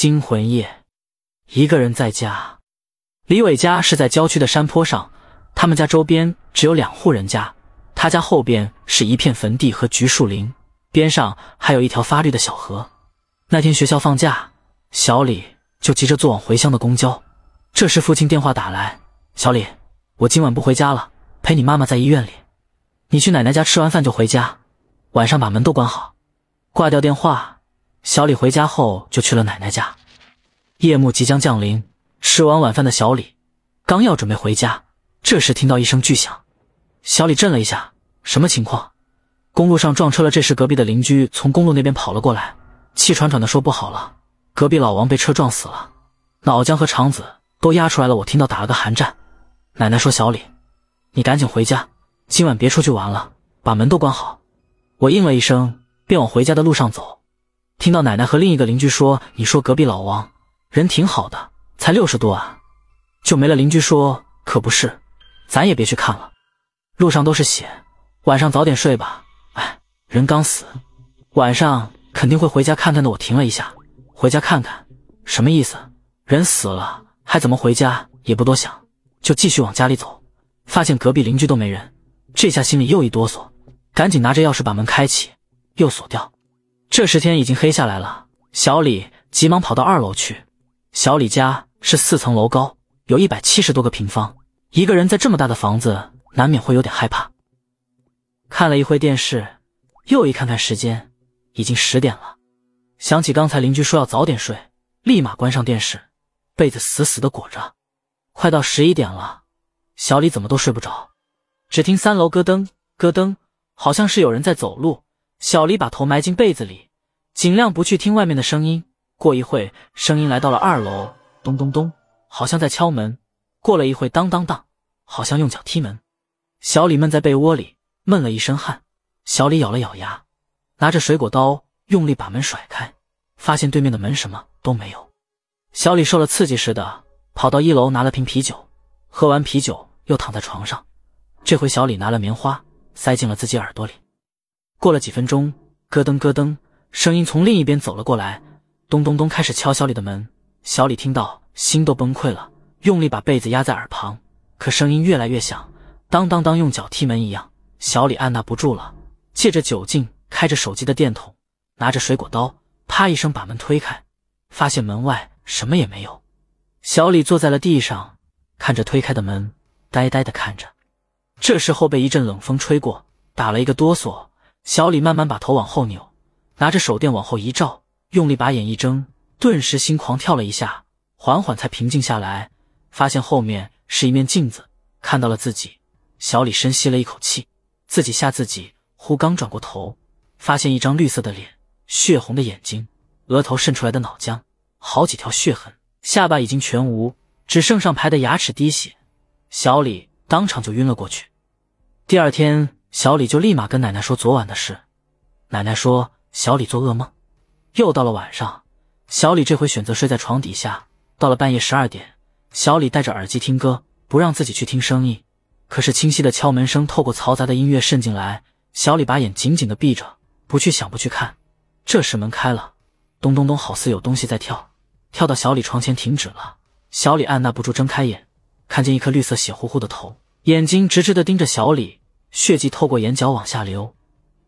惊魂夜，一个人在家。李伟家是在郊区的山坡上，他们家周边只有两户人家，他家后边是一片坟地和橘树林，边上还有一条发绿的小河。那天学校放假，小李就急着坐往回乡的公交。这时父亲电话打来：“小李，我今晚不回家了，陪你妈妈在医院里。你去奶奶家吃完饭就回家，晚上把门都关好。”挂掉电话。小李回家后就去了奶奶家。夜幕即将降临，吃完晚饭的小李刚要准备回家，这时听到一声巨响，小李震了一下，什么情况？公路上撞车了。这时隔壁的邻居从公路那边跑了过来，气喘喘的说：“不好了，隔壁老王被车撞死了，脑浆和肠子都压出来了。”我听到打了个寒战。奶奶说：“小李，你赶紧回家，今晚别出去玩了，把门都关好。”我应了一声，便往回家的路上走。听到奶奶和另一个邻居说：“你说隔壁老王人挺好的，才六十多啊，就没了。”邻居说：“可不是，咱也别去看了，路上都是血，晚上早点睡吧。”哎，人刚死，晚上肯定会回家看看的。我停了一下，回家看看什么意思？人死了还怎么回家？也不多想，就继续往家里走，发现隔壁邻居都没人，这下心里又一哆嗦，赶紧拿着钥匙把门开启，又锁掉。这时天已经黑下来了，小李急忙跑到二楼去。小李家是四层楼高，有一百七十多个平方，一个人在这么大的房子，难免会有点害怕。看了一会电视，又一看看时间，已经十点了。想起刚才邻居说要早点睡，立马关上电视，被子死死的裹着。快到十一点了，小李怎么都睡不着，只听三楼咯噔咯噔，好像是有人在走路。小李把头埋进被子里，尽量不去听外面的声音。过一会，声音来到了二楼，咚咚咚，好像在敲门。过了一会，当当当，好像用脚踢门。小李闷在被窝里，闷了一身汗。小李咬了咬牙，拿着水果刀用力把门甩开，发现对面的门什么都没有。小李受了刺激似的，跑到一楼拿了瓶啤酒，喝完啤酒又躺在床上。这回小李拿了棉花塞进了自己耳朵里。过了几分钟，咯噔咯噔，声音从另一边走了过来，咚咚咚，开始敲小李的门。小李听到，心都崩溃了，用力把被子压在耳旁，可声音越来越响，当当当，用脚踢门一样。小李按捺不住了，借着酒劲，开着手机的电筒，拿着水果刀，啪一声把门推开，发现门外什么也没有。小李坐在了地上，看着推开的门，呆呆的看着。这时候被一阵冷风吹过，打了一个哆嗦。小李慢慢把头往后扭，拿着手电往后一照，用力把眼一睁，顿时心狂跳了一下，缓缓才平静下来，发现后面是一面镜子，看到了自己。小李深吸了一口气，自己吓自己，忽刚转过头，发现一张绿色的脸，血红的眼睛，额头渗出来的脑浆，好几条血痕，下巴已经全无，只剩上排的牙齿滴血。小李当场就晕了过去。第二天。小李就立马跟奶奶说昨晚的事，奶奶说小李做噩梦。又到了晚上，小李这回选择睡在床底下。到了半夜十二点，小李戴着耳机听歌，不让自己去听声音。可是清晰的敲门声透过嘈杂的音乐渗进来，小李把眼紧紧的闭着，不去想，不去看。这时门开了，咚咚咚，好似有东西在跳，跳到小李床前停止了。小李按捺不住睁开眼，看见一颗绿色血乎乎的头，眼睛直直的盯着小李。血迹透过眼角往下流，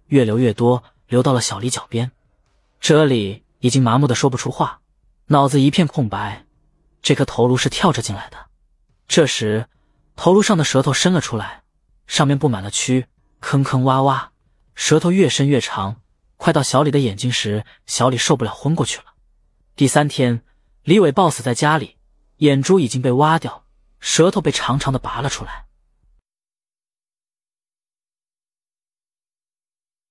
越流越多，流到了小李脚边。这里已经麻木的说不出话，脑子一片空白。这颗头颅是跳着进来的。这时，头颅上的舌头伸了出来，上面布满了蛆，坑坑洼洼，舌头越伸越长。快到小李的眼睛时，小李受不了，昏过去了。第三天，李伟暴死在家里，眼珠已经被挖掉，舌头被长长的拔了出来。